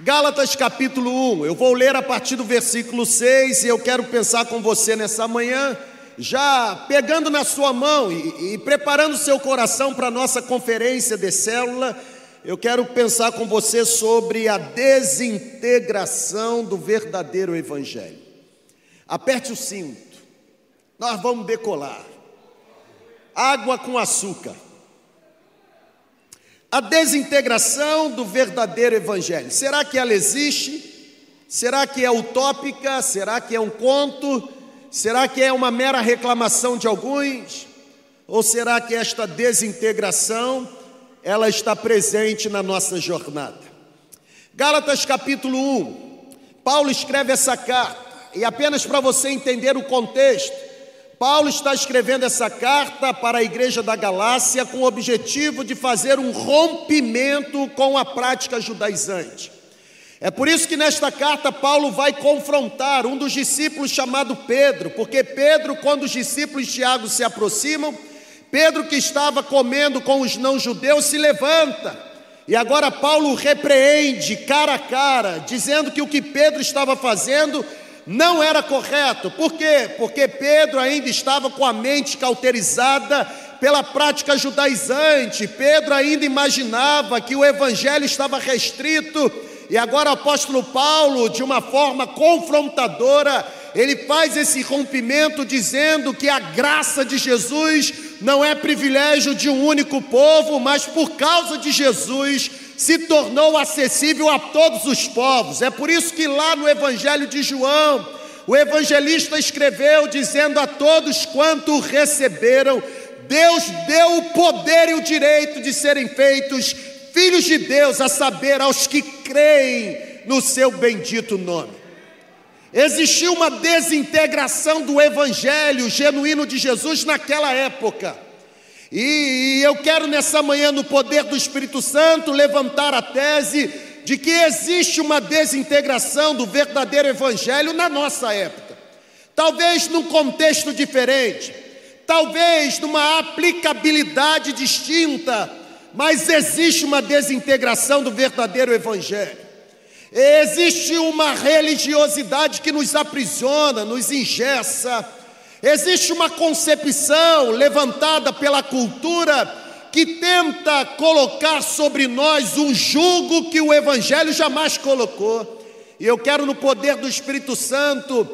Gálatas capítulo 1, eu vou ler a partir do versículo 6 e eu quero pensar com você nessa manhã, já pegando na sua mão e, e preparando seu coração para a nossa conferência de célula, eu quero pensar com você sobre a desintegração do verdadeiro Evangelho. Aperte o cinto, nós vamos decolar. Água com açúcar a desintegração do verdadeiro evangelho. Será que ela existe? Será que é utópica? Será que é um conto? Será que é uma mera reclamação de alguns? Ou será que esta desintegração ela está presente na nossa jornada? Gálatas capítulo 1. Paulo escreve essa carta e apenas para você entender o contexto, Paulo está escrevendo essa carta para a igreja da Galácia com o objetivo de fazer um rompimento com a prática judaizante. É por isso que nesta carta Paulo vai confrontar um dos discípulos chamado Pedro, porque Pedro, quando os discípulos de Tiago se aproximam, Pedro que estava comendo com os não-judeus se levanta. E agora Paulo repreende cara a cara, dizendo que o que Pedro estava fazendo não era correto. Por quê? Porque Pedro ainda estava com a mente cauterizada pela prática judaizante. Pedro ainda imaginava que o evangelho estava restrito. E agora o apóstolo Paulo, de uma forma confrontadora, ele faz esse rompimento dizendo que a graça de Jesus não é privilégio de um único povo, mas por causa de Jesus se tornou acessível a todos os povos. É por isso que lá no Evangelho de João, o evangelista escreveu dizendo a todos quanto receberam, Deus deu o poder e o direito de serem feitos filhos de Deus, a saber, aos que creem no seu bendito nome. Existiu uma desintegração do evangelho genuíno de Jesus naquela época. E, eu quero nessa manhã, no poder do Espírito Santo, levantar a tese de que existe uma desintegração do verdadeiro Evangelho na nossa época. Talvez num contexto diferente, talvez numa aplicabilidade distinta, mas existe uma desintegração do verdadeiro Evangelho. Existe uma religiosidade que nos aprisiona, nos engessa, Existe uma concepção levantada pela cultura que tenta colocar sobre nós um jugo que o Evangelho jamais colocou. E eu quero, no poder do Espírito Santo,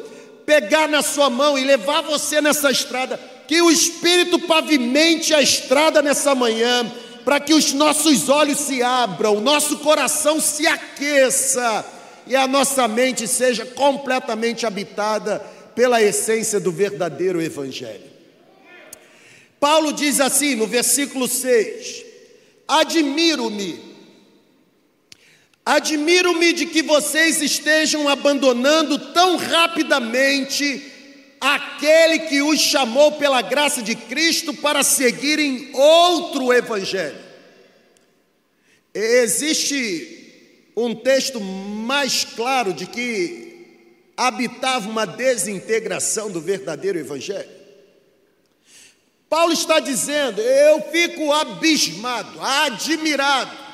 pegar na sua mão e levar você nessa estrada, que o Espírito pavimente a estrada nessa manhã, para que os nossos olhos se abram, o nosso coração se aqueça e a nossa mente seja completamente habitada pela essência do verdadeiro Evangelho. Paulo diz assim no versículo 6: Admiro-me, admiro-me de que vocês estejam abandonando tão rapidamente aquele que os chamou pela graça de Cristo para seguirem outro Evangelho. Existe um texto mais claro de que habitava uma desintegração do verdadeiro Evangelho. Paulo está dizendo: eu fico abismado, admirado.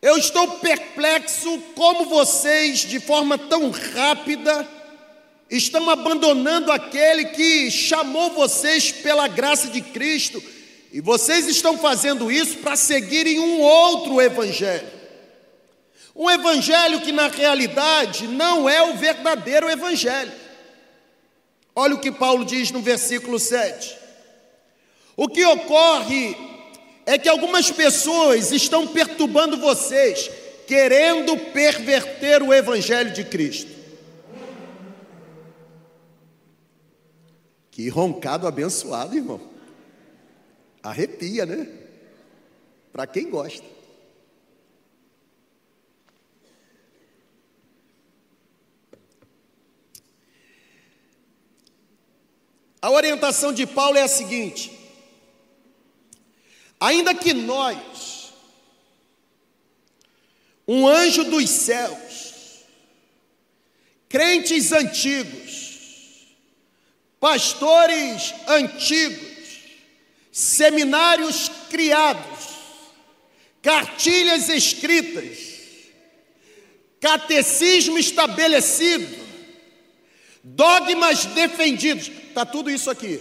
Eu estou perplexo como vocês, de forma tão rápida, estão abandonando aquele que chamou vocês pela graça de Cristo, e vocês estão fazendo isso para seguirem um outro evangelho. Um evangelho que na realidade não é o verdadeiro evangelho. Olha o que Paulo diz no versículo 7. O que ocorre é que algumas pessoas estão perturbando vocês, querendo perverter o evangelho de Cristo. Que roncado abençoado, irmão. Arrepia, né? Para quem gosta. A orientação de Paulo é a seguinte: ainda que nós, um anjo dos céus, crentes antigos, pastores antigos, seminários criados, cartilhas escritas, catecismo estabelecido, dogmas defendidos, está tudo isso aqui.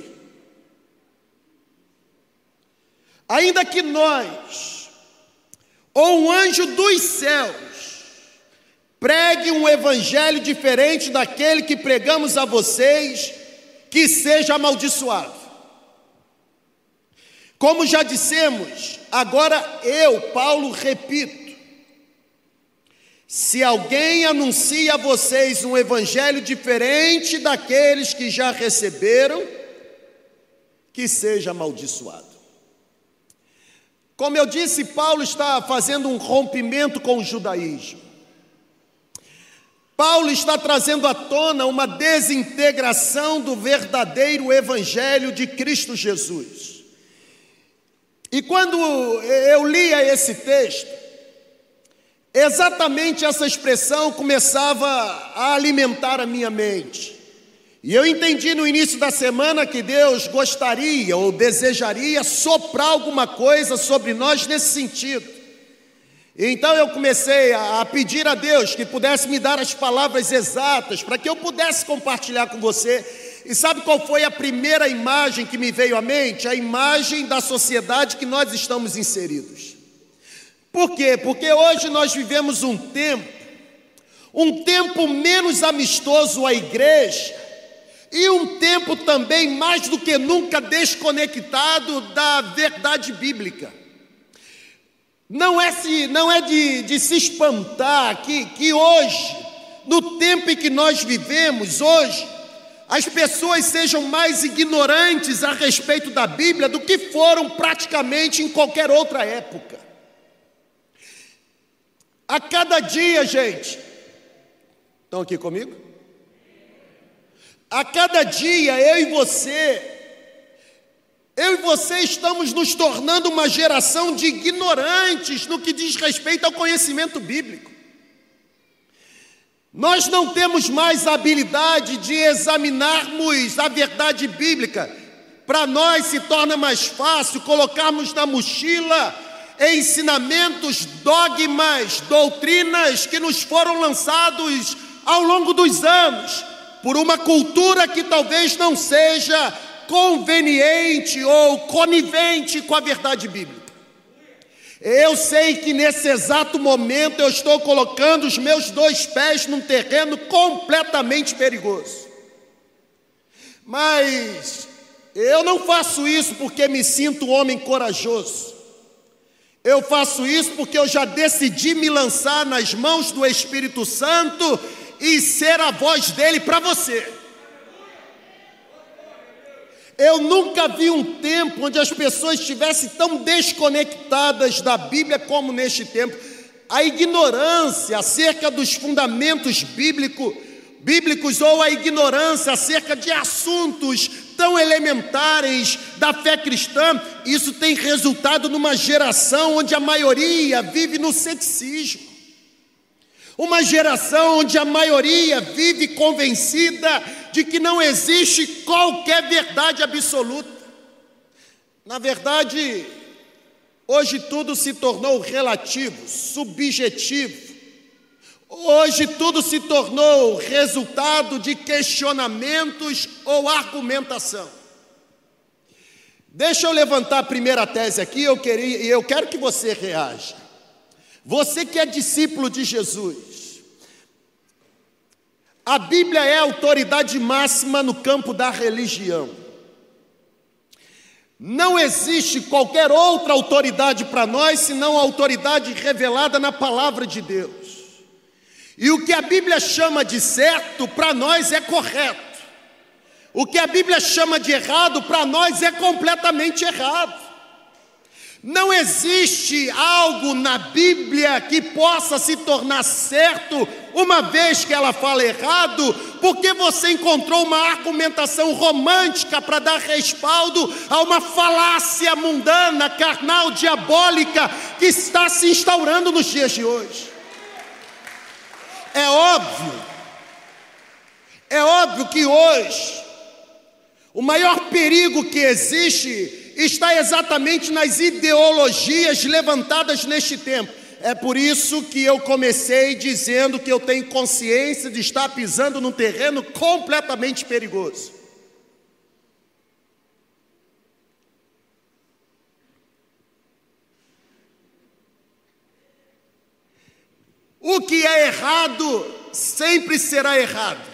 Ainda que nós, ou um anjo dos céus, pregue um evangelho diferente daquele que pregamos a vocês, que seja amaldiçoado. Como já dissemos, agora eu, Paulo, repito: se alguém anuncia a vocês um evangelho diferente daqueles que já receberam, que seja amaldiçoado. Como eu disse, Paulo está fazendo um rompimento com o judaísmo. Paulo está trazendo à tona uma desintegração do verdadeiro evangelho de Cristo Jesus. E quando eu lia esse texto, exatamente essa expressão começava a alimentar a minha mente. E eu entendi no início da semana que Deus gostaria ou desejaria soprar alguma coisa sobre nós nesse sentido. Então eu comecei a, pedir a Deus que pudesse me dar as palavras exatas para que eu pudesse compartilhar com você e sabe qual foi a primeira imagem que me veio à mente? A imagem da sociedade que nós estamos inseridos. Por quê? Porque hoje nós vivemos um tempo, um tempo menos amistoso à igreja, e um tempo também mais do que nunca desconectado da verdade bíblica. Não é, se, não é de, de se espantar que, que hoje, no tempo em que nós vivemos, hoje, as pessoas sejam mais ignorantes a respeito da Bíblia do que foram praticamente em qualquer outra época. A cada dia, gente, estão aqui comigo? A cada dia, eu e você, eu e você estamos nos tornando uma geração de ignorantes no que diz respeito ao conhecimento bíblico. Nós não temos mais a habilidade de examinarmos a verdade bíblica. Para nós se torna mais fácil colocarmos na mochila ensinamentos, dogmas, doutrinas que nos foram lançados ao longo dos anos por uma cultura que talvez não seja conveniente ou conivente com a verdade bíblica. Eu sei que nesse exato momento eu estou colocando os meus dois pés num terreno completamente perigoso. Mas eu não faço isso porque me sinto um homem corajoso. Eu faço isso porque eu já decidi me lançar nas mãos do Espírito Santo e ser a voz dele para você. Eu nunca vi um tempo onde as pessoas estivessem tão desconectadas da Bíblia como neste tempo. A ignorância acerca dos fundamentos bíblico, bíblicos ou a ignorância acerca de assuntos tão elementares da fé cristã, isso tem resultado numa geração onde a maioria vive no ceticismo. Uma geração onde a maioria vive convencida de que não existe qualquer verdade absoluta. Na verdade, hoje tudo se tornou relativo, subjetivo. Hoje tudo se tornou resultado de questionamentos ou argumentação. Deixa eu levantar a primeira tese aqui, eu queria, e eu quero que você reaja. Você que é discípulo de Jesus, a Bíblia é a autoridade máxima no campo da religião. Não existe qualquer outra autoridade para nós senão a autoridade revelada na palavra de Deus. E o que a Bíblia chama de certo, para nós é correto. O que a Bíblia chama de errado, para nós é completamente errado. Não existe algo na Bíblia que possa se tornar certo uma vez que ela fala errado, porque você encontrou uma argumentação romântica para dar respaldo a uma falácia mundana, carnal, diabólica que está se instaurando nos dias de hoje. É óbvio, é óbvio que hoje o maior perigo que existe está exatamente nas ideologias levantadas neste tempo. É por isso que eu comecei dizendo que eu tenho consciência de estar pisando num terreno completamente perigoso. O que é errado sempre será errado.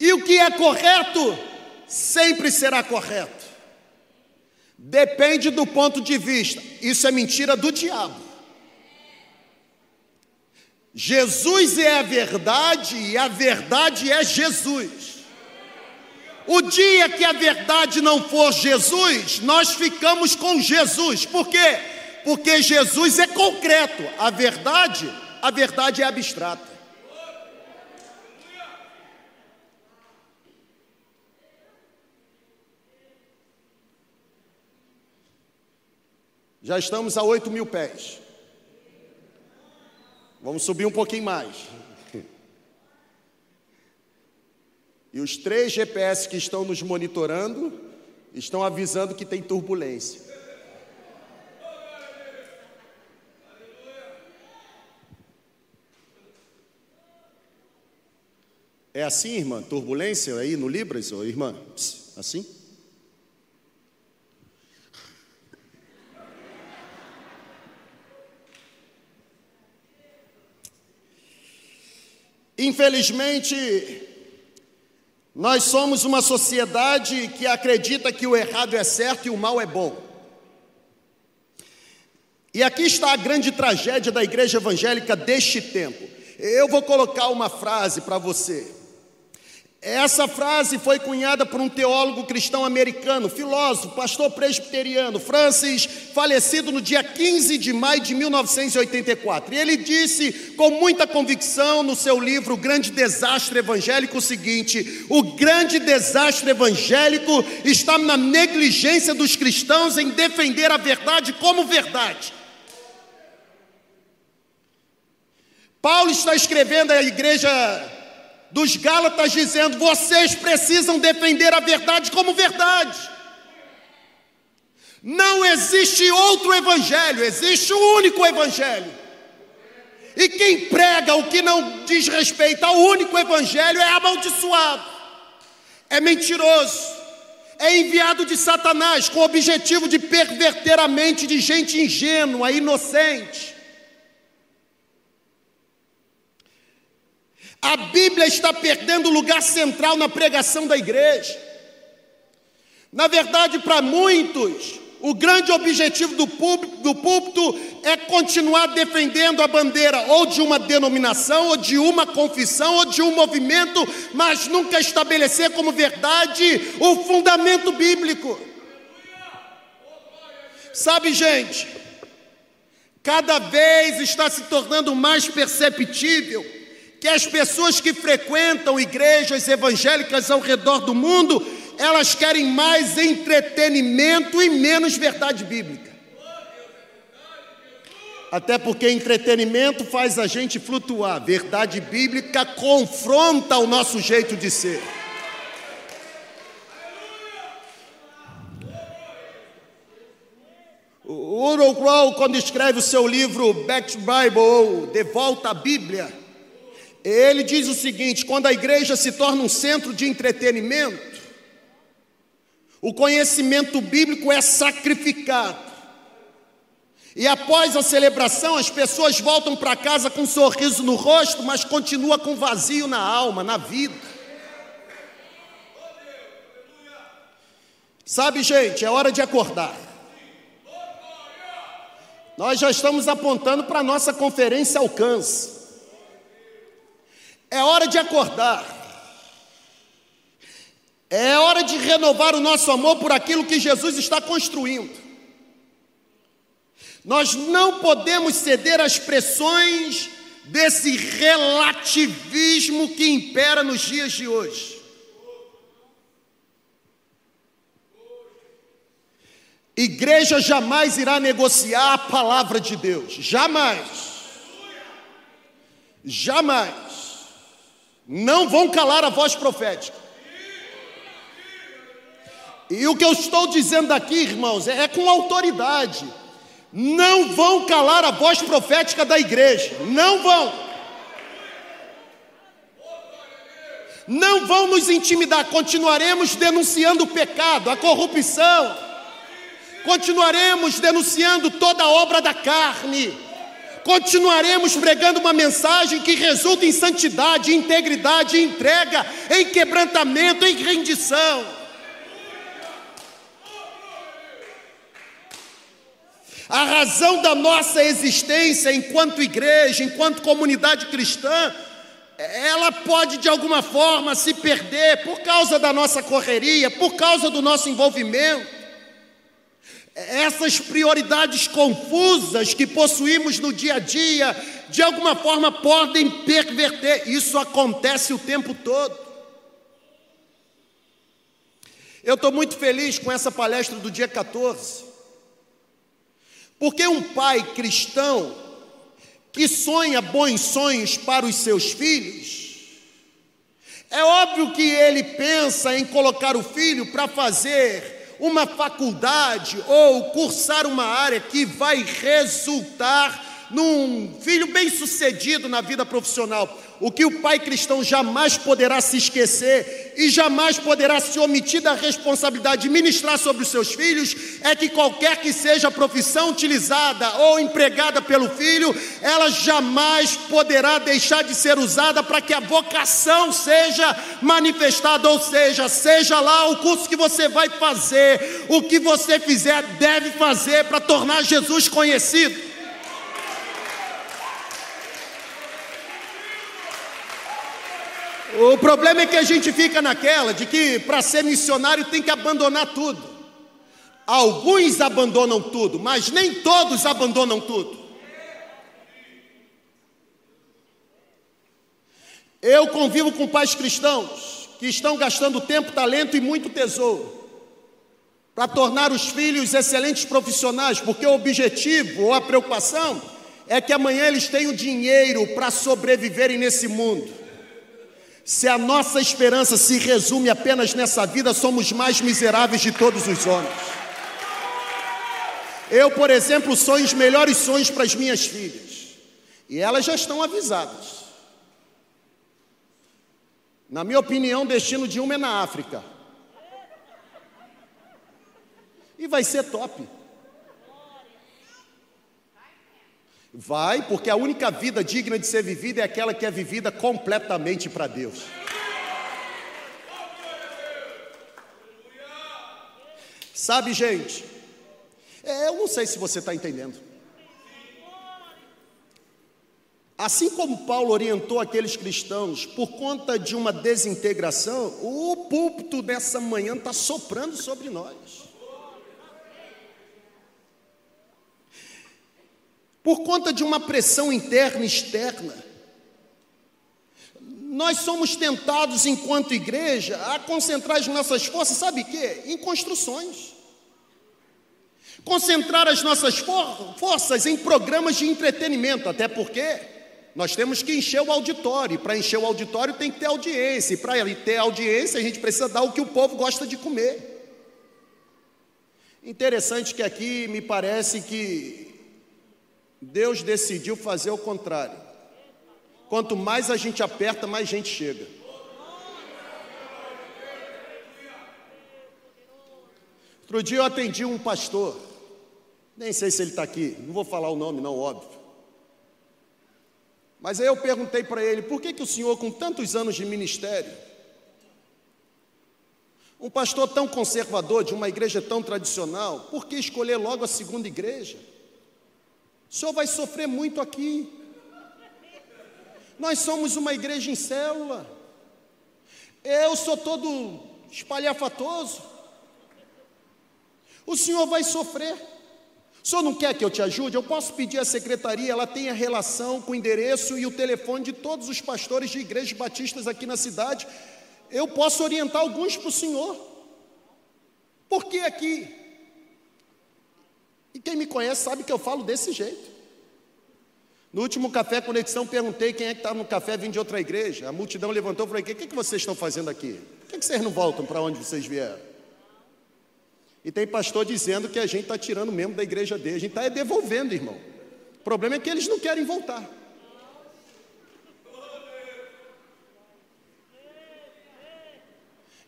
E o que é correto sempre será correto. Depende do ponto de vista. Isso é mentira do diabo. Jesus é a verdade e a verdade é Jesus. O dia que a verdade não for Jesus, nós ficamos com Jesus. Por quê? Porque Jesus é concreto, a verdade, a verdade é abstrata. Já estamos a 8 mil pés. Vamos subir um pouquinho mais. E os três GPS que estão nos monitorando estão avisando que tem turbulência. É assim, irmã? Turbulência aí no Libras, ou irmã? Assim? Infelizmente, nós somos uma sociedade que acredita que o errado é certo e o mal é bom. E aqui está a grande tragédia da igreja evangélica deste tempo. Eu vou colocar uma frase para você. Essa frase foi cunhada por um teólogo cristão americano, filósofo, pastor presbiteriano, Francis, falecido no dia 15 de maio de 1984. E ele disse com muita convicção no seu livro O Grande Desastre Evangélico o seguinte: o grande desastre evangélico está na negligência dos cristãos em defender a verdade como verdade. Paulo está escrevendo à igreja dos Gálatas dizendo: vocês precisam defender a verdade como verdade. Não existe outro evangelho, existe um único evangelho. E quem prega o que não diz respeito ao único evangelho é amaldiçoado, é mentiroso, é enviado de Satanás com o objetivo de perverter a mente de gente ingênua, inocente. A Bíblia está perdendo o lugar central na pregação da igreja. Na verdade, para muitos, o grande objetivo do púlpito, do púlpito é continuar defendendo a bandeira ou de uma denominação, ou de uma confissão, ou de um movimento, mas nunca estabelecer como verdade o fundamento bíblico. Sabe, gente, cada vez está se tornando mais perceptível que as pessoas que frequentam igrejas evangélicas ao redor do mundo, elas querem mais entretenimento e menos verdade bíblica. Até porque entretenimento faz a gente flutuar, verdade bíblica confronta o nosso jeito de ser. O Ural Crow, quando escreve o seu livro Back to Bible, ou De Volta à Bíblia, ele diz o seguinte: quando a igreja se torna um centro de entretenimento, o conhecimento bíblico é sacrificado. E após a celebração, as pessoas voltam para casa com um sorriso no rosto, mas continua com vazio na alma, na vida. Sabe, gente, é hora de acordar. Nós já estamos apontando para a nossa conferência alcance. É hora de acordar. É hora de renovar o nosso amor por aquilo que Jesus está construindo. Nós não podemos ceder às pressões desse relativismo que impera nos dias de hoje. Igreja jamais irá negociar a palavra de Deus, jamais. Jamais não vão calar a voz profética. E o que eu estou dizendo aqui, irmãos, é, é com autoridade. não vão calar a voz profética da igreja, não vão. Não vão nos intimidar, continuaremos denunciando o pecado, a corrupção, continuaremos denunciando toda obra da carne, continuaremos pregando uma mensagem que resulta em santidade, integridade, entrega, em quebrantamento, em rendição. A razão da nossa existência enquanto igreja, enquanto comunidade cristã, ela pode de alguma forma se perder por causa da nossa correria, por causa do nosso envolvimento. Essas prioridades confusas que possuímos no dia a dia, de alguma forma podem perverter. Isso acontece o tempo todo. Eu estou muito feliz com essa palestra do dia 14. Porque um pai cristão que sonha bons sonhos para os seus filhos, é óbvio que ele pensa em colocar o filho para fazer uma faculdade ou cursar uma área que vai resultar num filho bem-sucedido na vida profissional. O que o pai cristão jamais poderá se esquecer e jamais poderá se omitir da responsabilidade de ministrar sobre os seus filhos é que qualquer que seja a profissão utilizada ou empregada pelo filho, ela jamais poderá deixar de ser usada para que a vocação seja manifestada, ou seja, seja lá o curso que você vai fazer, o que você fizer deve fazer para tornar Jesus conhecido. O problema é que a gente fica naquela de que para ser missionário tem que abandonar tudo. Alguns abandonam tudo, mas nem todos abandonam tudo. Eu convivo com pais cristãos que estão gastando tempo, talento e muito tesouro para tornar os filhos excelentes profissionais, porque o objetivo ou a preocupação é que amanhã eles tenham dinheiro para sobreviverem nesse mundo. Se a nossa esperança se resume apenas nessa vida, somos mais miseráveis de todos os homens. Eu, por exemplo, sonho os melhores sonhos para as minhas filhas, e elas já estão avisadas. Na minha opinião, o destino de uma é na África. E vai ser top. Vai, porque a única vida digna de ser vivida é aquela que é vivida completamente para Deus. Sabe, gente, é, eu não sei se você está entendendo. Assim como Paulo orientou aqueles cristãos por conta de uma desintegração, o púlpito dessa manhã está soprando sobre nós. Por conta de uma pressão interna e externa. Nós somos tentados, enquanto igreja, a concentrar as nossas forças, sabe o quê? Em construções. Concentrar as nossas for forças em programas de entretenimento, até porque nós temos que encher o auditório, para encher o auditório tem que ter audiência, e para ter audiência a gente precisa dar o que o povo gosta de comer. Interessante que aqui me parece que Deus decidiu fazer o contrário. Quanto mais a gente aperta, mais gente chega. Outro dia eu atendi um pastor, nem sei se ele está aqui, não vou falar o nome, não, óbvio. Mas aí eu perguntei para ele: por que, que o senhor, com tantos anos de ministério, um pastor tão conservador, de uma igreja tão tradicional, por que escolher logo a segunda igreja? O senhor vai sofrer muito aqui. Nós somos uma igreja em célula. Eu sou todo espalhafatoso. O senhor vai sofrer. O senhor não quer que eu te ajude? Eu posso pedir à secretaria, ela tem a relação com o endereço e o telefone de todos os pastores de igrejas batistas aqui na cidade. Eu posso orientar alguns para o senhor. Por que aqui? E quem me conhece sabe que eu falo desse jeito. No último café conexão, perguntei quem é que estava no café vindo de outra igreja. A multidão levantou e falou: O que, que, vocês estão fazendo aqui? Por que, que vocês não voltam para onde vocês vieram? E tem pastor dizendo que a gente está tirando mesmo da igreja dele. A gente está devolvendo, irmão. O problema é que eles não querem voltar.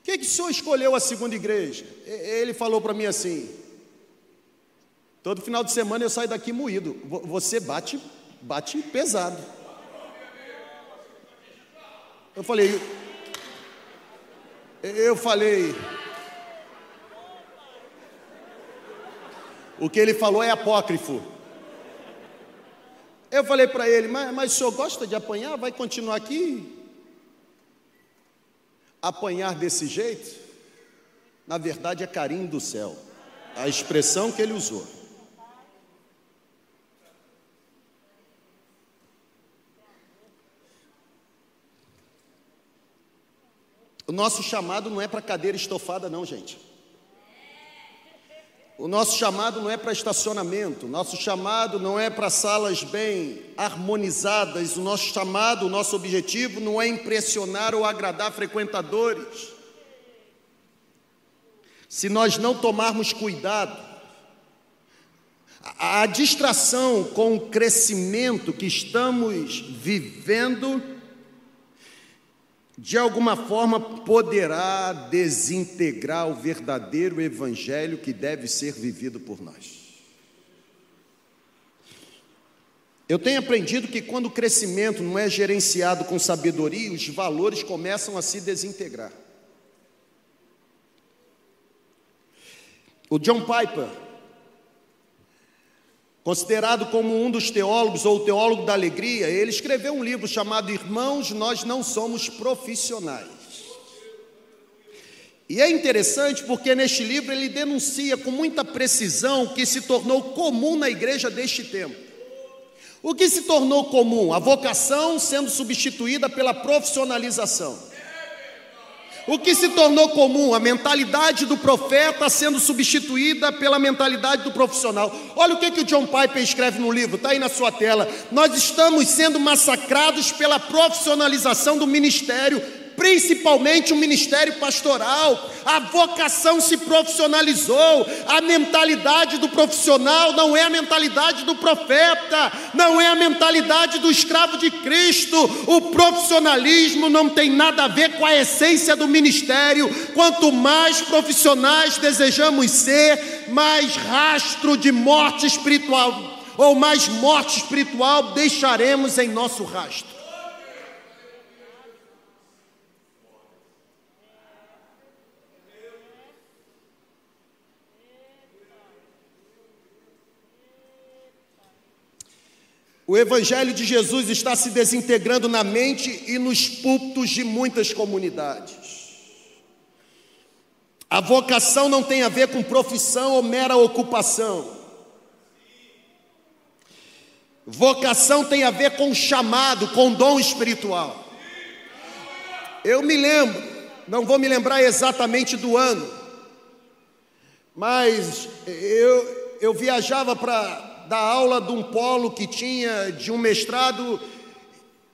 Que, que o senhor escolheu a segunda igreja? Ele falou para mim assim: todo final de semana eu saio daqui moído. Você bate, bate pesado. Eu falei, eu falei, O que ele falou é apócrifo. Eu falei para ele, mas, mas o senhor gosta de apanhar? Vai continuar aqui? Apanhar desse jeito, na verdade é carinho do céu. A expressão que ele usou. O nosso chamado não é para cadeira estofada, não, gente. O nosso chamado não é para estacionamento, o nosso chamado não é para salas bem harmonizadas, o nosso chamado, o nosso objetivo não é impressionar ou agradar frequentadores. Se nós não tomarmos cuidado, a, distração com o crescimento que estamos vivendo, de alguma forma poderá desintegrar o verdadeiro evangelho que deve ser vivido por nós. Eu tenho aprendido que quando o crescimento não é gerenciado com sabedoria, os valores começam a se desintegrar. O John Piper, Considerado como um dos teólogos ou teólogo da alegria, ele escreveu um livro chamado Irmãos, Nós Não Somos Profissionais. E é interessante porque neste livro ele denuncia com muita precisão o que se tornou comum na igreja deste tempo. O que se tornou comum? A vocação sendo substituída pela profissionalização. O que se tornou comum? A mentalidade do profeta sendo substituída pela mentalidade do profissional. Olha o que, que o John Piper escreve no livro, está aí na sua tela. Nós estamos sendo massacrados pela profissionalização do ministério principalmente o ministério pastoral. A vocação se profissionalizou, a mentalidade do profissional não é a mentalidade do profeta, não é a mentalidade do escravo de Cristo. O profissionalismo não tem nada a ver com a essência do ministério. Quanto mais profissionais desejamos ser, mais rastro de morte espiritual ou mais morte espiritual deixaremos em nosso rastro. O Evangelho de Jesus está se desintegrando na mente e nos púlpitos de muitas comunidades. A vocação não tem a ver com profissão ou mera ocupação. Vocação tem a ver com chamado, com dom espiritual. Eu me lembro, não vou me lembrar exatamente do ano, mas eu, eu viajava para da aula de um polo que tinha, de um mestrado.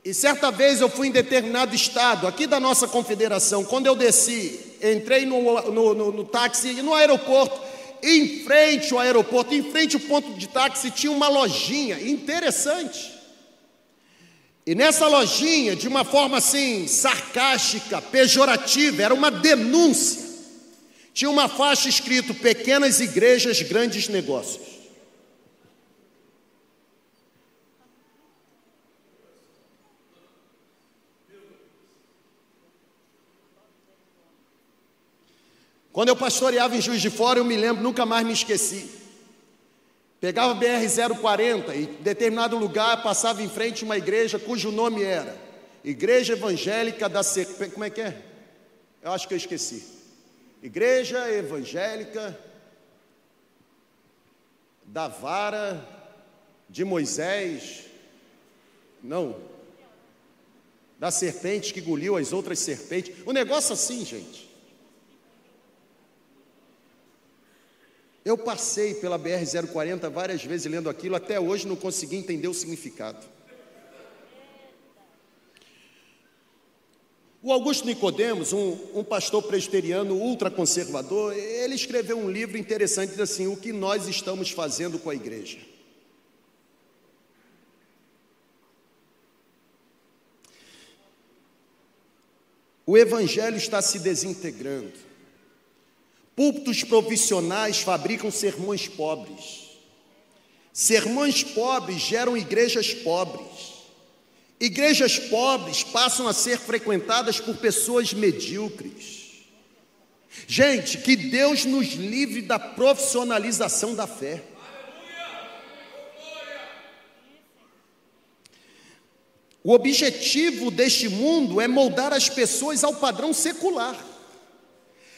E certa vez eu fui em determinado estado, aqui da nossa confederação. Quando eu desci, entrei no, no, no, no táxi e no aeroporto, em frente ao aeroporto, em frente ao ponto de táxi, tinha uma lojinha interessante. E nessa lojinha, de uma forma assim, sarcástica, pejorativa, era uma denúncia. Tinha uma faixa escrito: Pequenas igrejas, grandes negócios. Quando eu pastoreava em Juiz de Fora, eu me lembro, nunca mais me esqueci. Pegava BR-040 e em determinado lugar passava em frente uma igreja cujo nome era Igreja Evangélica da Serpente. Como é que é? Eu acho que eu esqueci. Igreja Evangélica da Vara de Moisés. Não. Da serpente que engoliu as outras serpentes. Um negócio assim, gente. Eu passei pela BR-040 várias vezes lendo aquilo, até hoje não consegui entender o significado. O Augusto Nicodemos, um, um pastor presbiteriano ultraconservador, ele escreveu um livro interessante, diz assim, o que nós estamos fazendo com a igreja. O evangelho está se desintegrando. Púlpitos profissionais fabricam sermões pobres. Sermões pobres geram igrejas pobres. Igrejas pobres passam a ser frequentadas por pessoas medíocres. Gente, que Deus nos livre da profissionalização da fé. O objetivo deste mundo é moldar as pessoas ao padrão secular.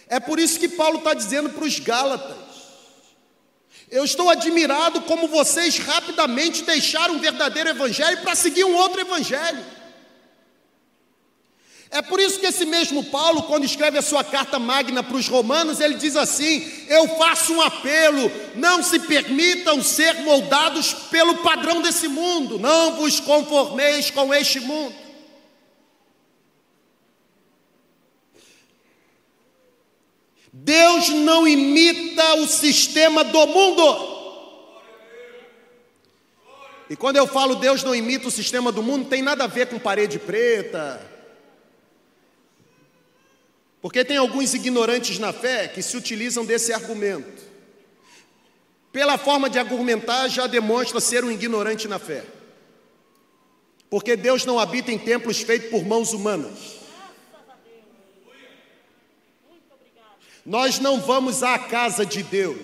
É por isso que Paulo está dizendo para os Gálatas: eu estou admirado como vocês rapidamente deixaram um verdadeiro evangelho para seguir um outro evangelho. É por isso que esse mesmo Paulo, quando escreve a sua carta magna para os romanos, ele diz assim: Eu faço um apelo, não se permitam ser moldados pelo padrão desse mundo, não vos conformeis com este mundo. Deus não imita o sistema do mundo. E quando eu falo Deus não imita o sistema do mundo, tem nada a ver com parede preta. Porque tem alguns ignorantes na fé que se utilizam desse argumento. Pela forma de argumentar, já demonstra ser um ignorante na fé. Porque Deus não habita em templos feitos por mãos humanas. Nós não vamos à casa de Deus,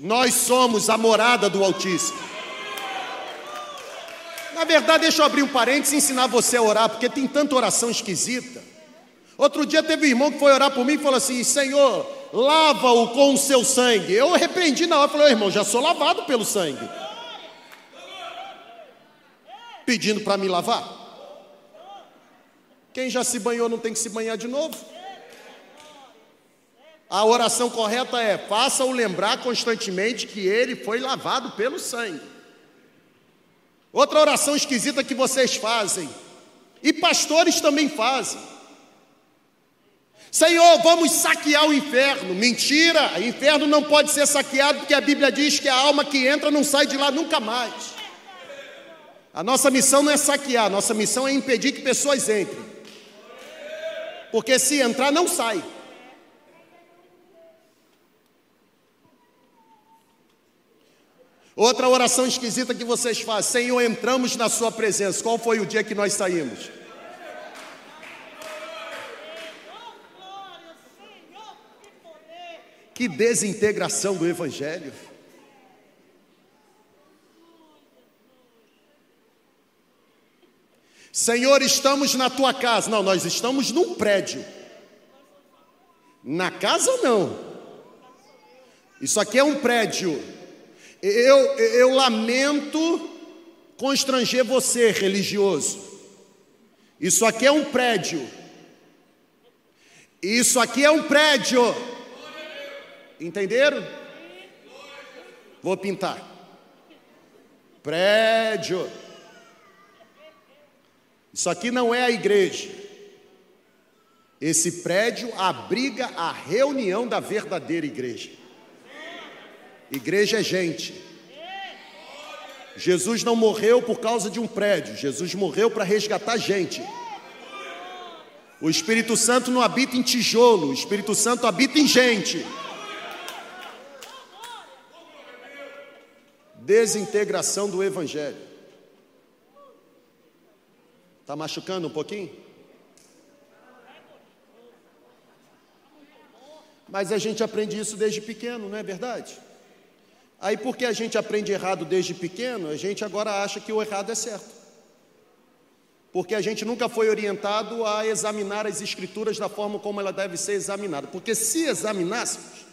nós somos a morada do Altíssimo. Na verdade, deixa eu abrir um parênteses e ensinar você a orar, porque tem tanta oração esquisita. Outro dia teve um irmão que foi orar por mim e falou assim: Senhor, lava-o com o seu sangue. Eu arrependi na hora, falei: oh, irmão, já sou lavado pelo sangue. Pedindo para me lavar. Quem já se banhou não tem que se banhar de novo. A oração correta é: faça-o lembrar constantemente que ele foi lavado pelo sangue. Outra oração esquisita que vocês fazem, e pastores também fazem. Senhor, vamos saquear o inferno. Mentira, o inferno não pode ser saqueado, porque a Bíblia diz que a alma que entra não sai de lá nunca mais. A nossa missão não é saquear, nossa missão é impedir que pessoas entrem. Porque se entrar, não sai. Outra oração esquisita que vocês fazem: Senhor, entramos na Sua presença. Qual foi o dia que nós saímos? Que desintegração do Evangelho. Senhor, estamos na tua casa. Não, nós estamos num prédio. Na casa, não. Isso aqui é um prédio. Eu, eu lamento constranger você, religioso. Isso aqui é um prédio. Isso aqui é um prédio. Entenderam? Vou pintar. Prédio. Isso aqui não é a igreja. Esse prédio abriga a reunião da verdadeira igreja. Igreja é gente. Jesus não morreu por causa de um prédio, Jesus morreu para resgatar gente. O Espírito Santo não habita em tijolo, o Espírito Santo habita em gente. Desintegração do Evangelho. Está machucando um pouquinho? Mas a gente aprende isso desde pequeno, não é verdade? Aí, porque a gente aprende errado desde pequeno, a gente agora acha que o errado é certo. Porque a gente nunca foi orientado a examinar as Escrituras da forma como ela deve ser examinada. Porque se examinássemos,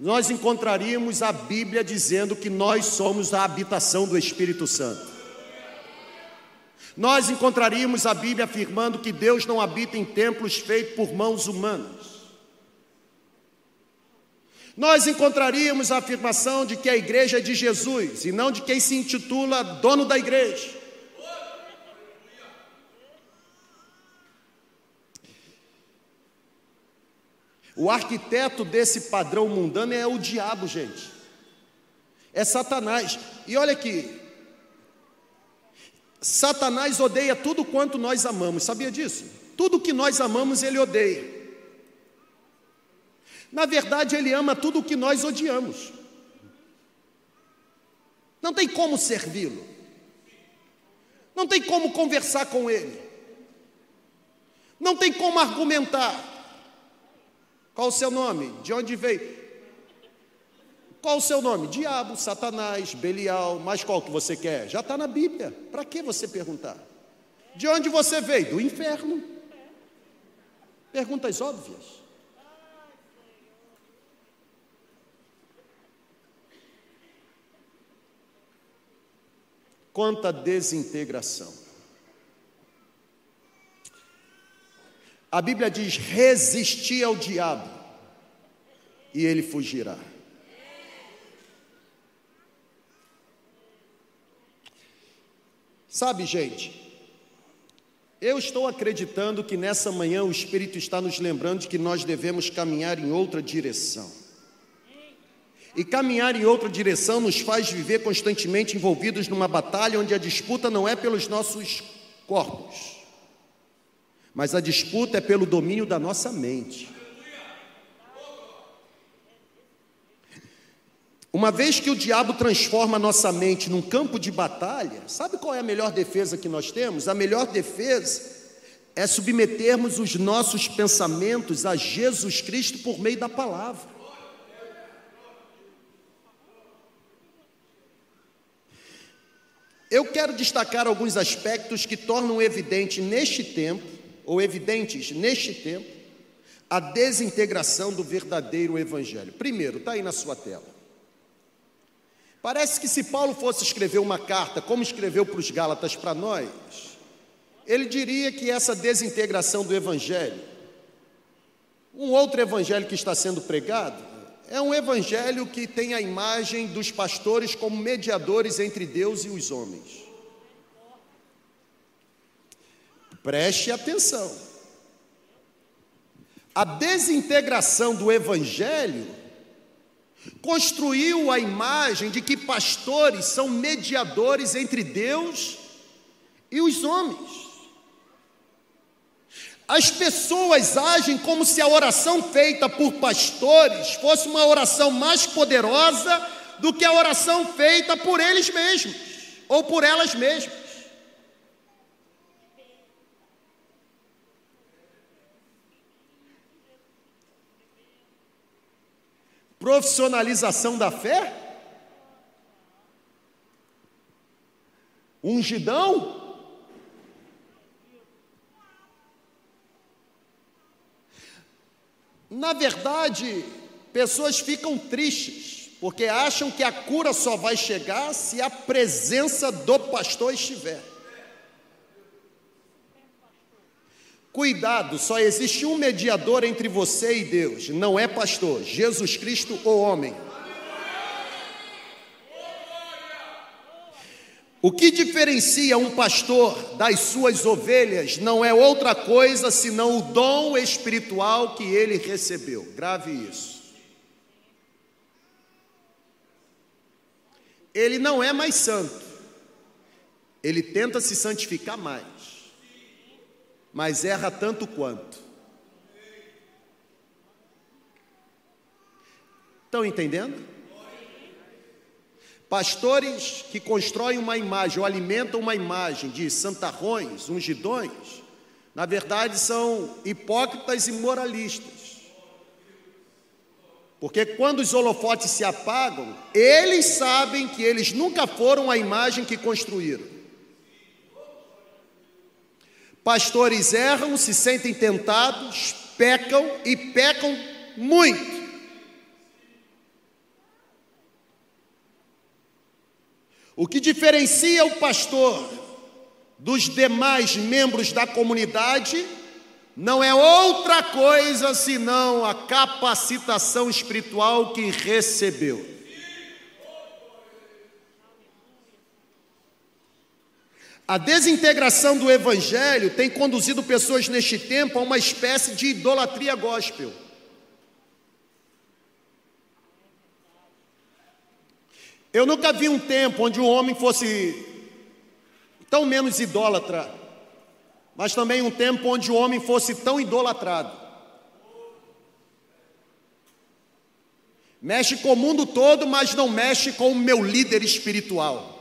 nós encontraríamos a Bíblia dizendo que nós somos a habitação do Espírito Santo. Nós encontraríamos a Bíblia afirmando que Deus não habita em templos feitos por mãos humanas nós encontraríamos a afirmação de que a igreja é de Jesus e não de quem se intitula dono da igreja. O arquiteto desse padrão mundano é o diabo, gente. É Satanás. E olha aqui. Satanás odeia tudo quanto nós amamos, sabia disso? Tudo que nós amamos, ele odeia. Na verdade, ele ama tudo o que nós odiamos. Não tem como servi-lo. Não tem como conversar com ele. Não tem como argumentar. Qual o seu nome? De onde veio? Qual o seu nome? Diabo, Satanás, Belial, mas qual que você quer? Já está na Bíblia. Para que você perguntar? De onde você veio? Do inferno. Perguntas óbvias. Quanta desintegração. A Bíblia diz: resistir ao diabo e ele fugirá. Sabe, gente, eu estou acreditando que nessa manhã o Espírito está nos lembrando de que nós devemos caminhar em outra direção. E caminhar em outra direção nos faz viver constantemente envolvidos numa batalha onde a disputa não é pelos nossos corpos, mas a disputa é pelo domínio da nossa mente. Uma vez que o diabo transforma a nossa mente num campo de batalha, sabe qual é a melhor defesa que nós temos? A melhor defesa é submetermos os nossos pensamentos a Jesus Cristo por meio da palavra. Eu quero destacar alguns aspectos que tornam evidente neste tempo ou evidentes neste tempo, a desintegração do verdadeiro evangelho. Primeiro, está aí na sua tela. Parece que se Paulo fosse escrever uma carta, como escreveu para os Gálatas para nós, ele diria que essa desintegração do evangelho, um outro evangelho que está sendo pregado, é um evangelho que tem a imagem dos pastores como mediadores entre Deus e os homens. Preste atenção. A desintegração do evangelho construiu a imagem de que pastores são mediadores entre Deus e os homens. As pessoas agem como se a oração feita por pastores fosse uma oração mais poderosa do que a oração feita por eles mesmos ou por elas mesmas. Profissionalização da fé? Ungidão? Na verdade, pessoas ficam tristes, porque acham que a cura só vai chegar se a presença do pastor estiver. Cuidado, só existe um mediador entre você e Deus, não é pastor, Jesus Cristo ou homem. O que diferencia um pastor das suas ovelhas não é outra coisa senão o dom espiritual que ele recebeu. Grave isso. Ele não é mais santo, ele tenta se santificar mais mas erra tanto quanto. Estão entendendo? Pastores que constroem uma imagem ou alimentam uma imagem de santarrões, ungidões, na verdade são hipócritas e moralistas. Porque quando os holofotes se apagam, eles sabem que eles nunca foram a imagem que construíram. Pastores erram, se sentem tentados, pecam e pecam muito. O que diferencia o pastor dos demais membros da comunidade não é outra coisa senão a capacitação espiritual que recebeu. A desintegração do evangelho tem conduzido pessoas neste tempo a uma espécie de idolatria gospel. Eu nunca vi um tempo onde um homem fosse tão menos idólatra, mas também um tempo onde o homem fosse tão idolatrado. Mexe com o mundo todo, mas não mexe com o meu líder espiritual.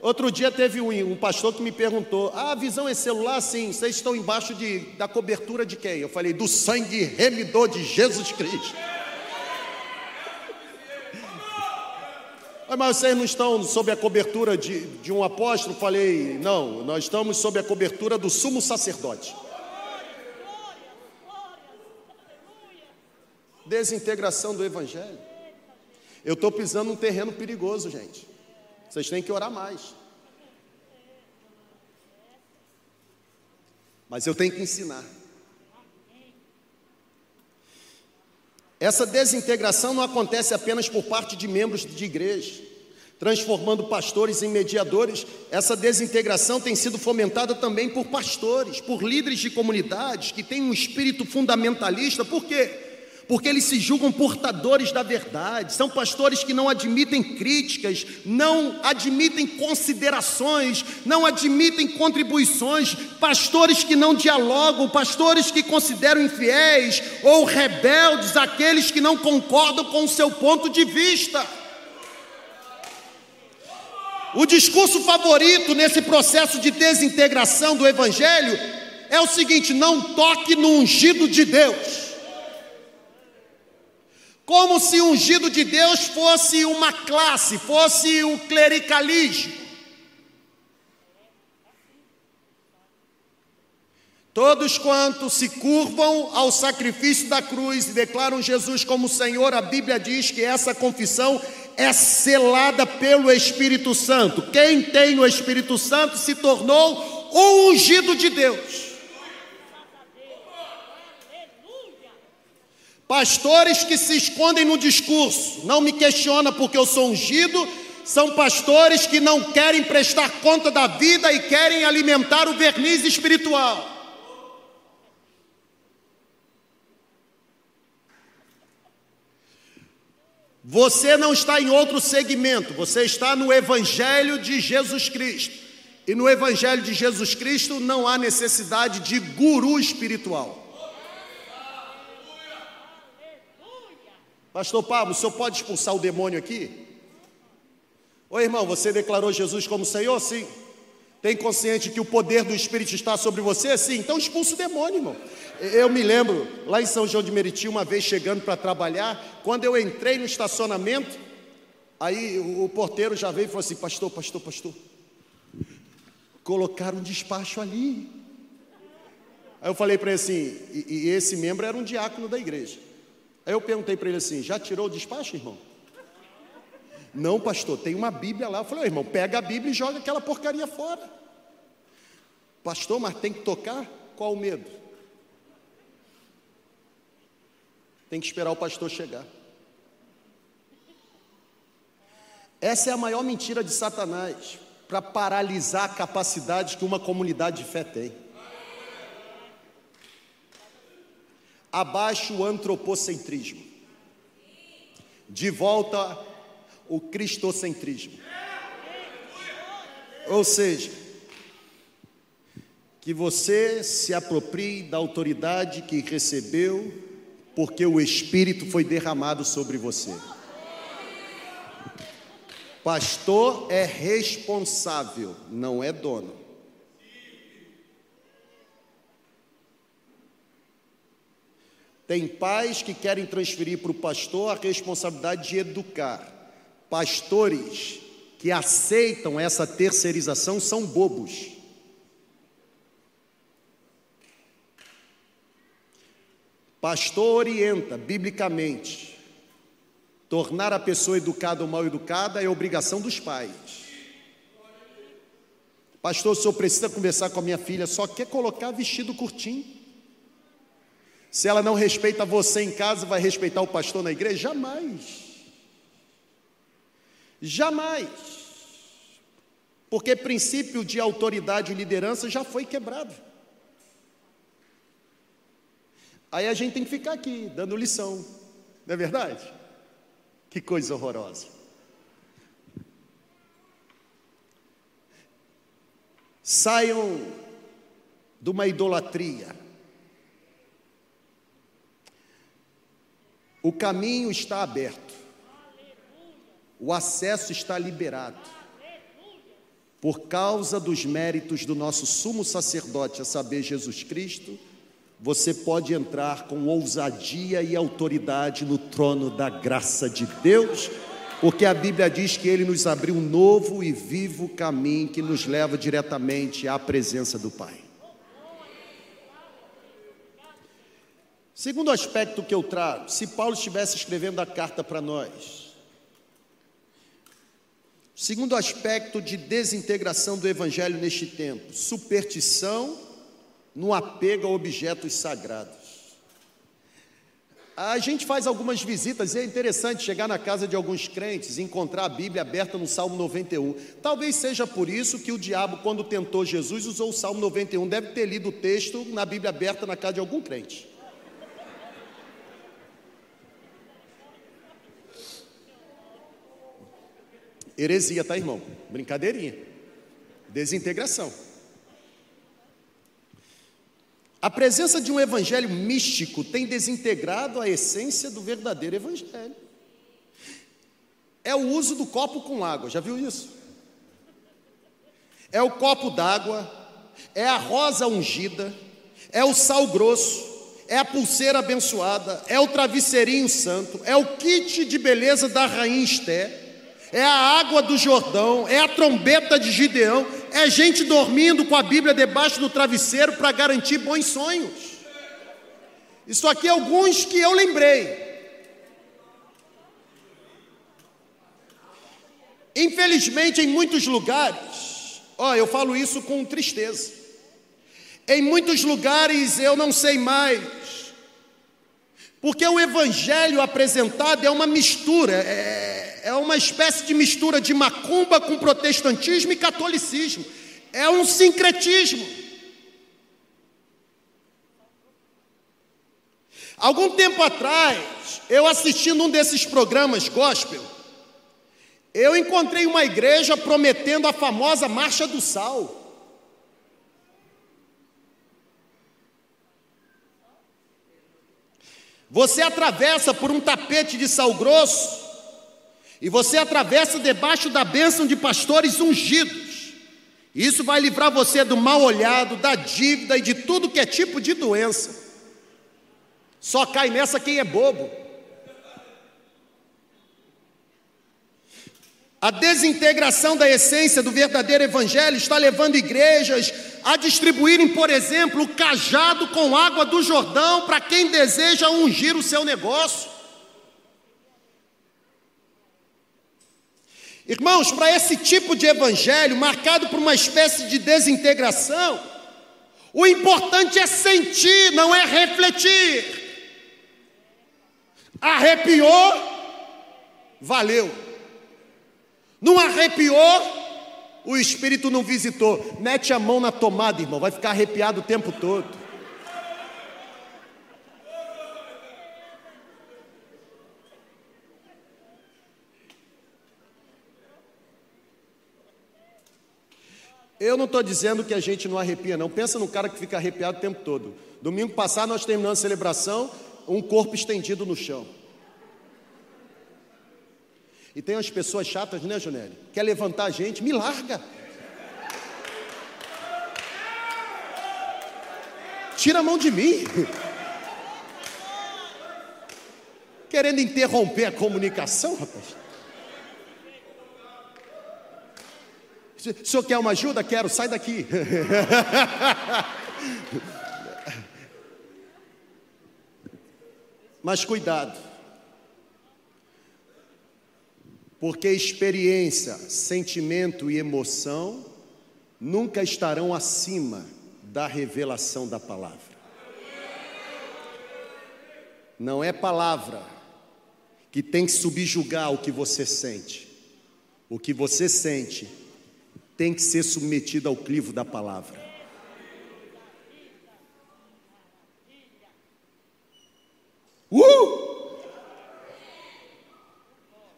Outro dia teve um, um, pastor que me perguntou: Ah, a visão é celular? Sim, vocês estão embaixo de, da cobertura de quem? Eu falei: Do sangue remidor de Jesus Cristo. Mas vocês não estão sob a cobertura de, de um apóstolo? Falei: Não, nós estamos sob a cobertura do sumo sacerdote. Desintegração do Evangelho. Eu estou pisando num terreno perigoso, gente. Vocês têm que orar mais. Mas eu tenho que ensinar. Essa desintegração não acontece apenas por parte de membros de igreja, transformando pastores em mediadores. Essa desintegração tem sido fomentada também por pastores, por líderes de comunidades que têm um espírito fundamentalista. Por quê? Porque eles se julgam portadores da verdade, são pastores que não admitem críticas, não admitem considerações, não admitem contribuições, pastores que não dialogam, pastores que consideram infiéis ou rebeldes aqueles que não concordam com o seu ponto de vista. O discurso favorito nesse processo de desintegração do Evangelho é o seguinte: não toque no ungido de Deus. Como se o ungido de Deus fosse uma classe, fosse o clericalismo. Todos quantos se curvam ao sacrifício da cruz e declaram Jesus como Senhor, a Bíblia diz que essa confissão é selada pelo Espírito Santo. Quem tem o Espírito Santo se tornou o ungido de Deus. Pastores que se escondem no discurso, não me questiona porque eu sou ungido, são pastores que não querem prestar conta da vida e querem alimentar o verniz espiritual. Você não está em outro segmento, você está no Evangelho de Jesus Cristo. E no Evangelho de Jesus Cristo não há necessidade de guru espiritual. Pastor Pablo, o senhor pode expulsar o demônio aqui? Oi, irmão, você declarou Jesus como Senhor? Sim. Tem consciente que o poder do Espírito está sobre você? Sim. Então expulsa o demônio, irmão. Eu me lembro, lá em São João de Meriti, uma vez chegando para trabalhar, quando eu entrei no estacionamento, aí o porteiro já veio e falou assim: Pastor, pastor, pastor, colocaram um despacho ali. Aí eu falei para ele assim: e, e esse membro era um diácono da igreja. Aí eu perguntei para ele assim: já tirou o despacho, irmão? Não, pastor, tem uma Bíblia lá. Eu falei, irmão, pega a Bíblia e joga aquela porcaria fora. Pastor, mas tem que tocar? Qual o medo? Tem que esperar o pastor chegar. Essa é a maior mentira de Satanás para paralisar a capacidade que uma comunidade de fé tem. Abaixo o antropocentrismo, de volta o cristocentrismo. Ou seja, que você se aproprie da autoridade que recebeu, porque o Espírito foi derramado sobre você. Pastor é responsável, não é dono. Tem pais que querem transferir para o pastor a responsabilidade de educar. Pastores que aceitam essa terceirização são bobos. Pastor orienta biblicamente. Tornar a pessoa educada ou mal educada é obrigação dos pais. Pastor, o senhor precisa conversar com a minha filha, só quer colocar vestido curtinho. Se ela não respeita você em casa, vai respeitar o pastor na igreja? Jamais. Jamais. Porque princípio de autoridade e liderança já foi quebrado. Aí a gente tem que ficar aqui dando lição, não é verdade? Que coisa horrorosa. Saiam de uma idolatria O caminho está aberto, o acesso está liberado. Por causa dos méritos do nosso sumo sacerdote, a saber, Jesus Cristo, você pode entrar com ousadia e autoridade no trono da graça de Deus, porque a Bíblia diz que ele nos abriu um novo e vivo caminho que nos leva diretamente à presença do Pai. Segundo aspecto que eu trago, se Paulo estivesse escrevendo a carta para nós, segundo aspecto de desintegração do evangelho neste tempo, superstição no apego a objetos sagrados. A gente faz algumas visitas e é interessante chegar na casa de alguns crentes e encontrar a Bíblia aberta no Salmo 91. Talvez seja por isso que o diabo, quando tentou Jesus, usou o Salmo 91. Deve ter lido o texto na Bíblia aberta na casa de algum crente. Heresia, tá, irmão? Brincadeirinha. Desintegração. A presença de um evangelho místico tem desintegrado a essência do verdadeiro evangelho. É o uso do copo com água, já viu isso? É o copo d'água, é a rosa ungida, é o sal grosso, é a pulseira abençoada, é o travesseirinho santo, é o kit de beleza da rainha Esté, é a água do Jordão, é a trombeta de Gideão, é gente dormindo com a Bíblia debaixo do travesseiro para garantir bons sonhos. Isso aqui é alguns que eu lembrei. Infelizmente, em muitos lugares, ó, eu falo isso com tristeza. Em muitos lugares eu não sei mais, porque o evangelho apresentado é uma mistura, é, é uma espécie de mistura de macumba com protestantismo e catolicismo. É um sincretismo. Algum tempo atrás, eu assistindo um desses programas gospel, eu encontrei uma igreja prometendo a famosa Marcha do Sal. Você atravessa por um tapete de sal grosso e você atravessa debaixo da bênção de pastores ungidos. Isso vai livrar você do mal olhado, da dívida e de tudo que é tipo de doença. Só cai nessa quem é bobo. A desintegração da essência do verdadeiro evangelho está levando igrejas a distribuírem, por exemplo, o cajado com água do Jordão para quem deseja ungir o seu negócio. Irmãos, para esse tipo de evangelho, marcado por uma espécie de desintegração, o importante é sentir, não é refletir. Arrepiou, valeu. Não arrepiou, o Espírito não visitou. Mete a mão na tomada, irmão, vai ficar arrepiado o tempo todo. Eu não estou dizendo que a gente não arrepia, não. Pensa no cara que fica arrepiado o tempo todo. Domingo passado nós terminamos a celebração, um corpo estendido no chão. E tem umas pessoas chatas, né, Junelli? Quer levantar a gente, me larga. Tira a mão de mim. Querendo interromper a comunicação, rapaz. O senhor quer uma ajuda? Quero, sai daqui. Mas cuidado, porque experiência, sentimento e emoção nunca estarão acima da revelação da palavra. Não é palavra que tem que subjugar o que você sente. O que você sente tem que ser submetido ao clivo da palavra. Uh!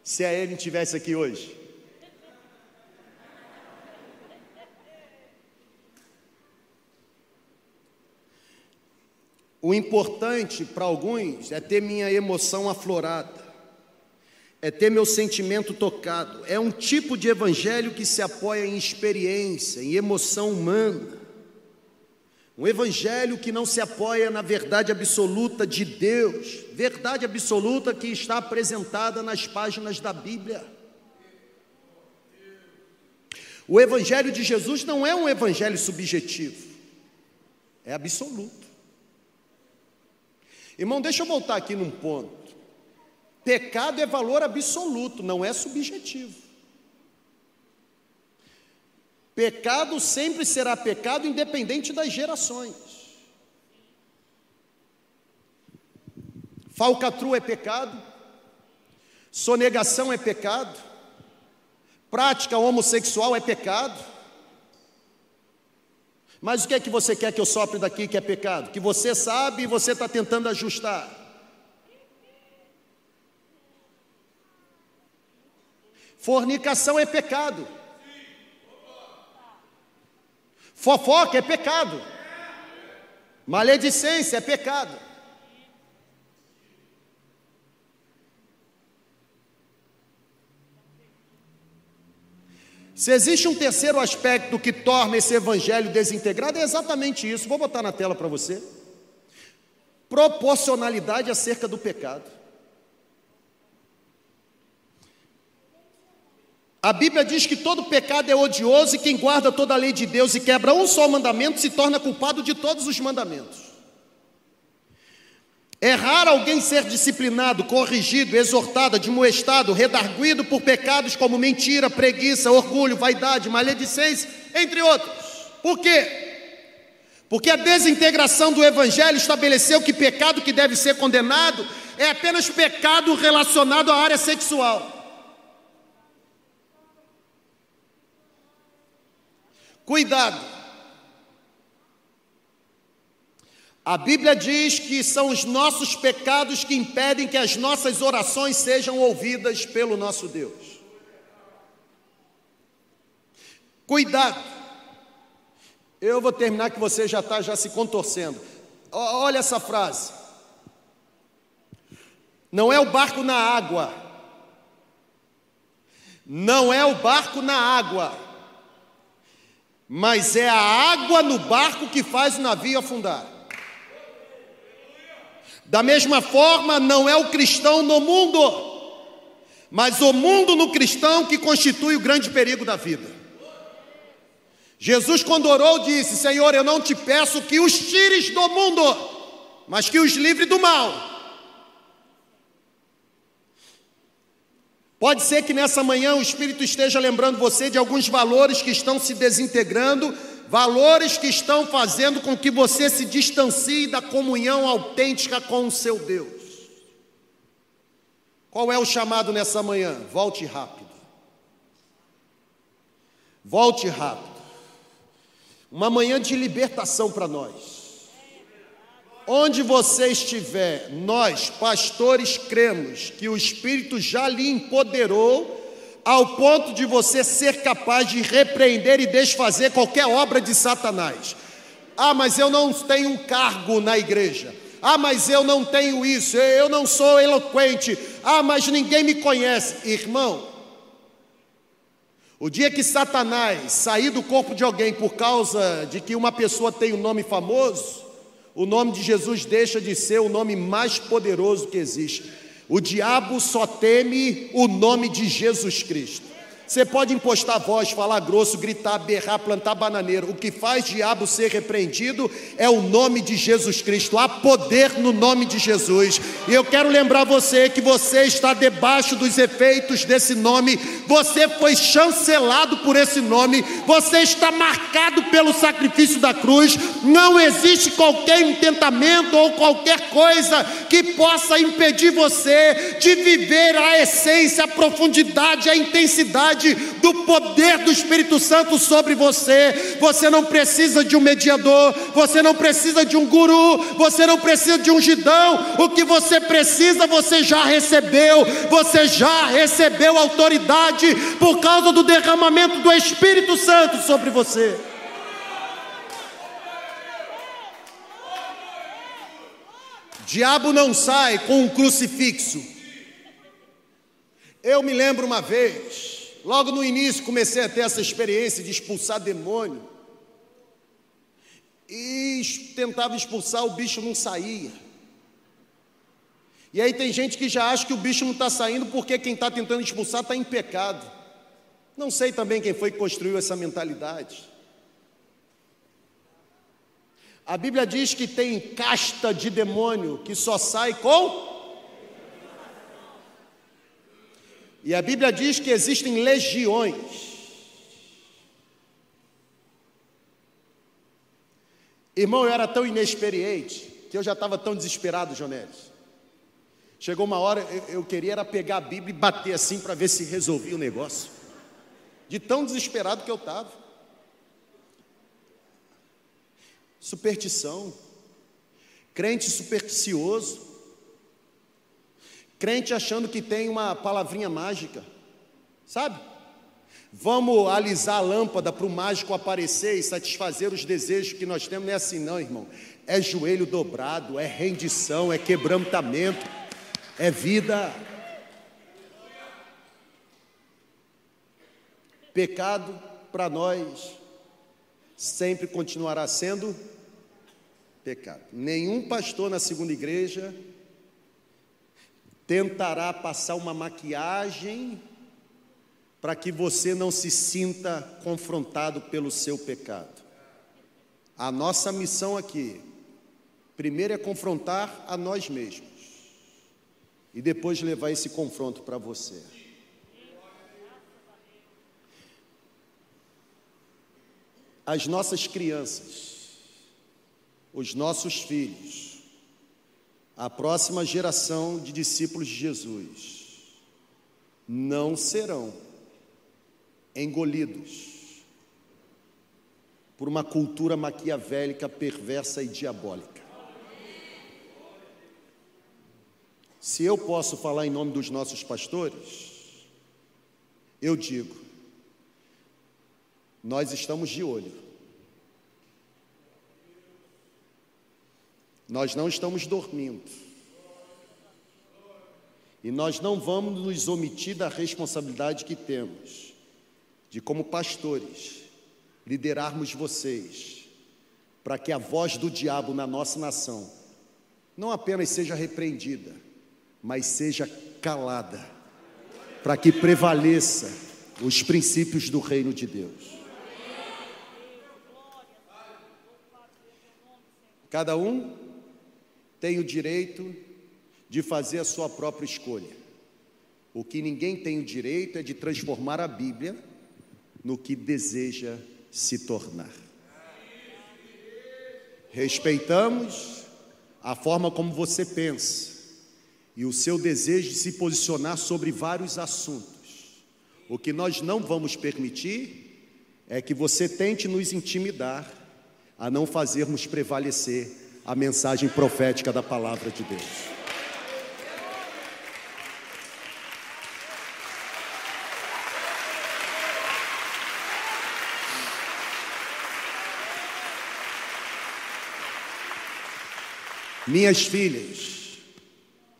Se a Ellen estivesse aqui hoje. O importante para alguns é ter minha emoção aflorada é ter meu sentimento tocado. É um tipo de evangelho que se apoia em experiência, em emoção humana. Um evangelho que não se apoia na verdade absoluta de Deus, verdade absoluta que está apresentada nas páginas da Bíblia. O evangelho de Jesus não é um evangelho subjetivo, é absoluto. Irmão, deixa eu voltar aqui num ponto. Pecado é valor absoluto, não é subjetivo. Pecado sempre será pecado, independente das gerações. Falcatrua é pecado, sonegação é pecado, prática homossexual é pecado. Mas o que é que você quer que eu sopre daqui que é pecado? Que você sabe e você está tentando ajustar. Fornicação é pecado. Fofoca é pecado. Maledicência é pecado. Se existe um terceiro aspecto que torna esse evangelho desintegrado, é exatamente isso. Vou botar na tela para você. Proporcionalidade acerca do pecado. A Bíblia diz que todo pecado é odioso e quem guarda toda a lei de Deus e quebra um só mandamento se torna culpado de todos os mandamentos. É raro alguém ser disciplinado, corrigido, exortado, admoestado, redarguido por pecados como mentira, preguiça, orgulho, vaidade, maledicência, entre outros. Por quê? Porque a desintegração do Evangelho estabeleceu que pecado que deve ser condenado é apenas pecado relacionado à área sexual. Cuidado. A Bíblia diz que são os nossos pecados que impedem que as nossas orações sejam ouvidas pelo nosso Deus. Cuidado. Eu vou terminar que você já está já se contorcendo. Olha essa frase. Não é o barco na água. Não é o barco na água mas é a água no barco que faz o navio afundar. Da mesma forma, não é o cristão no mundo, mas o mundo no cristão que constitui o grande perigo da vida. Jesus, quando orou, disse: Senhor, eu não te peço que os tires do mundo, mas que os livre do mal. Pode ser que nessa manhã o Espírito esteja lembrando você de alguns valores que estão se desintegrando, valores que estão fazendo com que você se distancie da comunhão autêntica com o seu Deus. Qual é o chamado nessa manhã? Volte rápido. Volte rápido. Uma manhã de libertação para nós. Onde você estiver, nós, pastores, cremos que o Espírito já lhe empoderou ao ponto de você ser capaz de repreender e desfazer qualquer obra de Satanás. Ah, mas eu não tenho um cargo na igreja. Ah, mas eu não tenho isso, eu não sou eloquente. Ah, mas ninguém me conhece. Irmão, o dia que Satanás sair do corpo de alguém por causa de que uma pessoa tem um nome famoso, o nome de Jesus deixa de ser o nome mais poderoso que existe. O diabo só teme o nome de Jesus Cristo. Você pode impostar voz, falar grosso, gritar, berrar, plantar bananeiro. O que faz diabo ser repreendido é o nome de Jesus Cristo. Há poder no nome de Jesus. E eu quero lembrar você que você está debaixo dos efeitos desse nome. Você foi chancelado por esse nome. Você está marcado pelo sacrifício da cruz. Não existe qualquer intentamento ou qualquer coisa que possa impedir você de viver a essência, a profundidade, a intensidade do poder do Espírito Santo sobre você. Você não precisa de um mediador, você não precisa de um guru, você não precisa de um gidão. O que você precisa, você já recebeu. Você já recebeu autoridade por causa do derramamento do Espírito Santo sobre você. Diabo não sai com um crucifixo. Eu me lembro uma vez, logo no início comecei a ter essa experiência de expulsar demônio. E tentava expulsar, o bicho não saía. E aí tem gente que já acha que o bicho não está saindo porque quem está tentando expulsar está em pecado. Não sei também quem foi que construiu essa mentalidade. A Bíblia diz que tem casta de demônio que só sai com. E a Bíblia diz que existem legiões. Irmão, eu era tão inexperiente que eu já estava tão desesperado, Jonelis. Chegou uma hora, eu, eu queria era pegar a Bíblia e bater assim para ver se resolvia o negócio. De tão desesperado que eu estava. superstição, crente supersticioso, crente achando que tem uma palavrinha mágica, sabe? Vamos alisar a lâmpada para o mágico aparecer e satisfazer os desejos que nós temos. Não é assim, não, irmão. É joelho dobrado, é rendição, é quebrantamento, é vida. Pecado para nós sempre continuará sendo pecado. Nenhum pastor na segunda igreja tentará passar uma maquiagem para que você não se sinta confrontado pelo seu pecado. A nossa missão aqui, primeiro é confrontar a nós mesmos e depois levar esse confronto para você. As nossas crianças os nossos filhos, a próxima geração de discípulos de Jesus, não serão engolidos por uma cultura maquiavélica, perversa e diabólica. Se eu posso falar em nome dos nossos pastores, eu digo, nós estamos de olho Nós não estamos dormindo. E nós não vamos nos omitir da responsabilidade que temos de, como pastores, liderarmos vocês para que a voz do diabo na nossa nação não apenas seja repreendida, mas seja calada, para que prevaleça os princípios do reino de Deus. Cada um tem o direito de fazer a sua própria escolha. O que ninguém tem o direito é de transformar a Bíblia no que deseja se tornar. Respeitamos a forma como você pensa e o seu desejo de se posicionar sobre vários assuntos. O que nós não vamos permitir é que você tente nos intimidar a não fazermos prevalecer a mensagem profética da palavra de Deus. Minhas filhas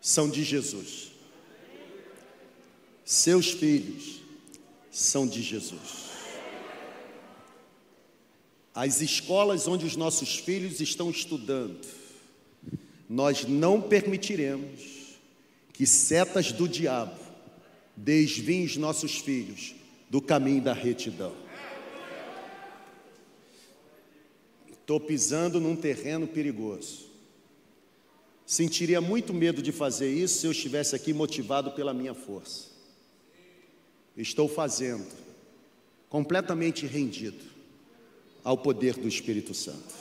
são de Jesus. Seus filhos são de Jesus. As escolas onde os nossos filhos estão estudando, nós não permitiremos que setas do diabo desviem os nossos filhos do caminho da retidão. Estou pisando num terreno perigoso. Sentiria muito medo de fazer isso se eu estivesse aqui motivado pela minha força. Estou fazendo, completamente rendido ao poder do Espírito Santo.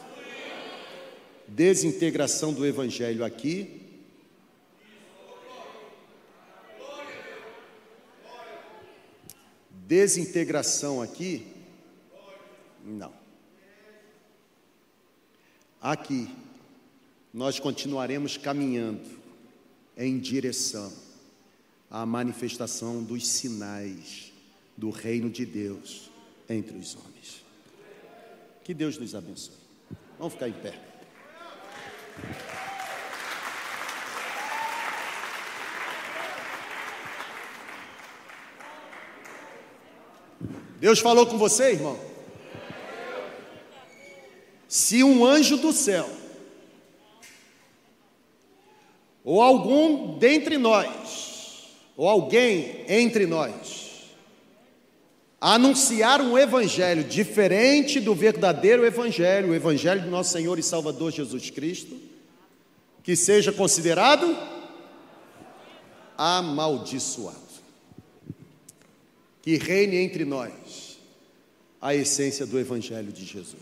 Desintegração do Evangelho aqui. Desintegração aqui? Não. Aqui, nós continuaremos caminhando em direção à manifestação dos sinais do reino de Deus entre os homens. Que Deus nos abençoe. Vamos ficar em pé. Deus falou com você, irmão? Se um anjo do céu, ou algum dentre nós, ou alguém entre nós, anunciar um evangelho diferente do verdadeiro evangelho, o evangelho do nosso Senhor e Salvador Jesus Cristo, que seja considerado amaldiçoado. Que reine entre nós a essência do evangelho de Jesus.